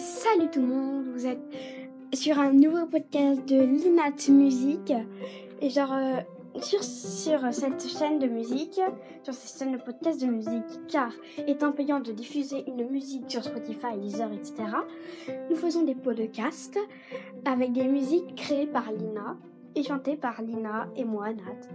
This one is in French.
Salut tout le monde, vous êtes sur un nouveau podcast de Linat Musique. Et genre, euh, sur, sur cette chaîne de musique, sur cette chaîne de podcast de musique, car étant payant de diffuser une musique sur Spotify, Deezer, etc., nous faisons des podcasts avec des musiques créées par Lina et chantées par Lina et moi, Nat.